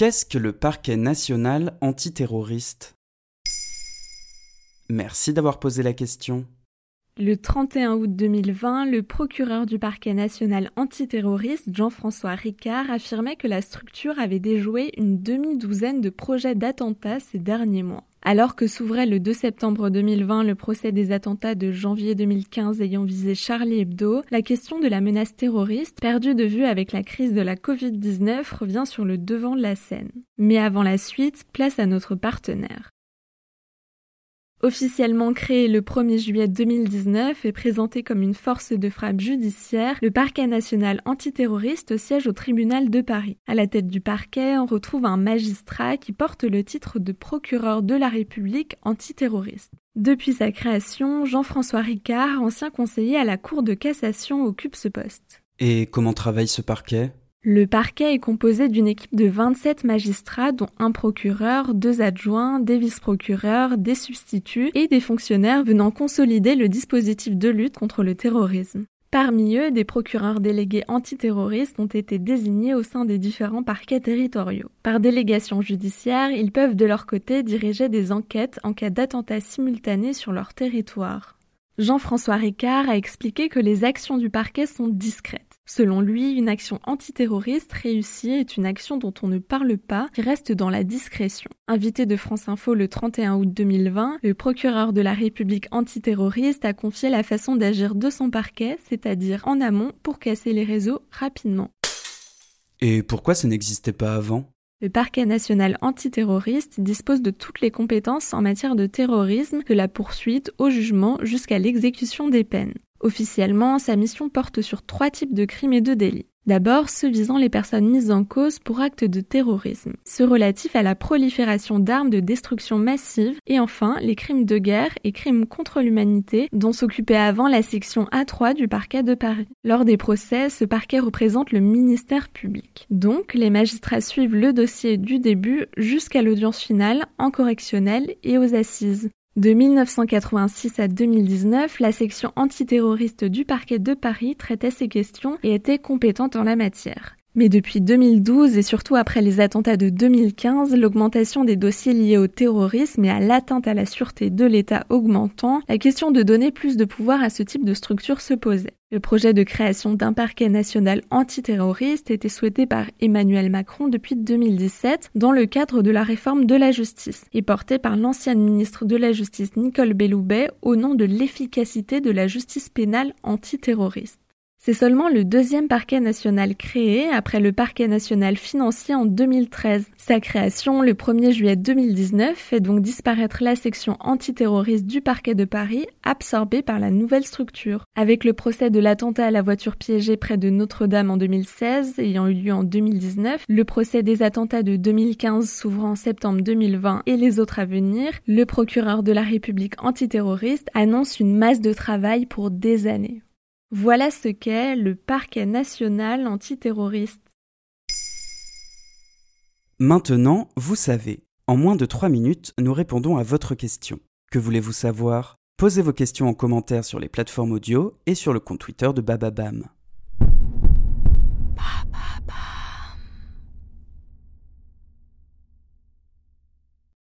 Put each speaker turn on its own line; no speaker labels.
Qu'est-ce que le parquet national antiterroriste? Merci d'avoir posé la question.
Le 31 août 2020, le procureur du parquet national antiterroriste, Jean-François Ricard, affirmait que la structure avait déjoué une demi-douzaine de projets d'attentats ces derniers mois. Alors que s'ouvrait le 2 septembre 2020 le procès des attentats de janvier 2015 ayant visé Charlie Hebdo, la question de la menace terroriste, perdue de vue avec la crise de la Covid-19, revient sur le devant de la scène. Mais avant la suite, place à notre partenaire. Officiellement créé le 1er juillet 2019 et présenté comme une force de frappe judiciaire, le parquet national antiterroriste siège au tribunal de Paris. À la tête du parquet, on retrouve un magistrat qui porte le titre de procureur de la République antiterroriste. Depuis sa création, Jean-François Ricard, ancien conseiller à la Cour de cassation, occupe ce poste.
Et comment travaille ce parquet?
Le parquet est composé d'une équipe de 27 magistrats dont un procureur, deux adjoints, des vice-procureurs, des substituts et des fonctionnaires venant consolider le dispositif de lutte contre le terrorisme. Parmi eux, des procureurs délégués antiterroristes ont été désignés au sein des différents parquets territoriaux. Par délégation judiciaire, ils peuvent de leur côté diriger des enquêtes en cas d'attentats simultanés sur leur territoire. Jean-François Ricard a expliqué que les actions du parquet sont discrètes. Selon lui, une action antiterroriste réussie est une action dont on ne parle pas, qui reste dans la discrétion. Invité de France Info le 31 août 2020, le procureur de la République antiterroriste a confié la façon d'agir de son parquet, c'est-à-dire en amont, pour casser les réseaux rapidement.
Et pourquoi ça n'existait pas avant?
Le parquet national antiterroriste dispose de toutes les compétences en matière de terrorisme, de la poursuite au jugement jusqu'à l'exécution des peines. Officiellement, sa mission porte sur trois types de crimes et de délits. D'abord, ceux visant les personnes mises en cause pour actes de terrorisme, ceux relatifs à la prolifération d'armes de destruction massive, et enfin les crimes de guerre et crimes contre l'humanité dont s'occupait avant la section A3 du parquet de Paris. Lors des procès, ce parquet représente le ministère public. Donc, les magistrats suivent le dossier du début jusqu'à l'audience finale en correctionnel et aux assises. De 1986 à 2019, la section antiterroriste du parquet de Paris traitait ces questions et était compétente en la matière. Mais depuis 2012 et surtout après les attentats de 2015, l'augmentation des dossiers liés au terrorisme et à l'atteinte à la sûreté de l'État augmentant, la question de donner plus de pouvoir à ce type de structure se posait. Le projet de création d'un parquet national antiterroriste était souhaité par Emmanuel Macron depuis 2017 dans le cadre de la réforme de la justice et porté par l'ancienne ministre de la Justice Nicole Belloubet au nom de l'efficacité de la justice pénale antiterroriste. C'est seulement le deuxième parquet national créé après le parquet national financier en 2013. Sa création, le 1er juillet 2019, fait donc disparaître la section antiterroriste du parquet de Paris, absorbée par la nouvelle structure. Avec le procès de l'attentat à la voiture piégée près de Notre-Dame en 2016, ayant eu lieu en 2019, le procès des attentats de 2015 s'ouvrant en septembre 2020 et les autres à venir, le procureur de la République antiterroriste annonce une masse de travail pour des années. Voilà ce qu'est le parquet national antiterroriste.
Maintenant, vous savez. En moins de 3 minutes, nous répondons à votre question. Que voulez-vous savoir? Posez vos questions en commentaire sur les plateformes audio et sur le compte Twitter de Bababam. Ba,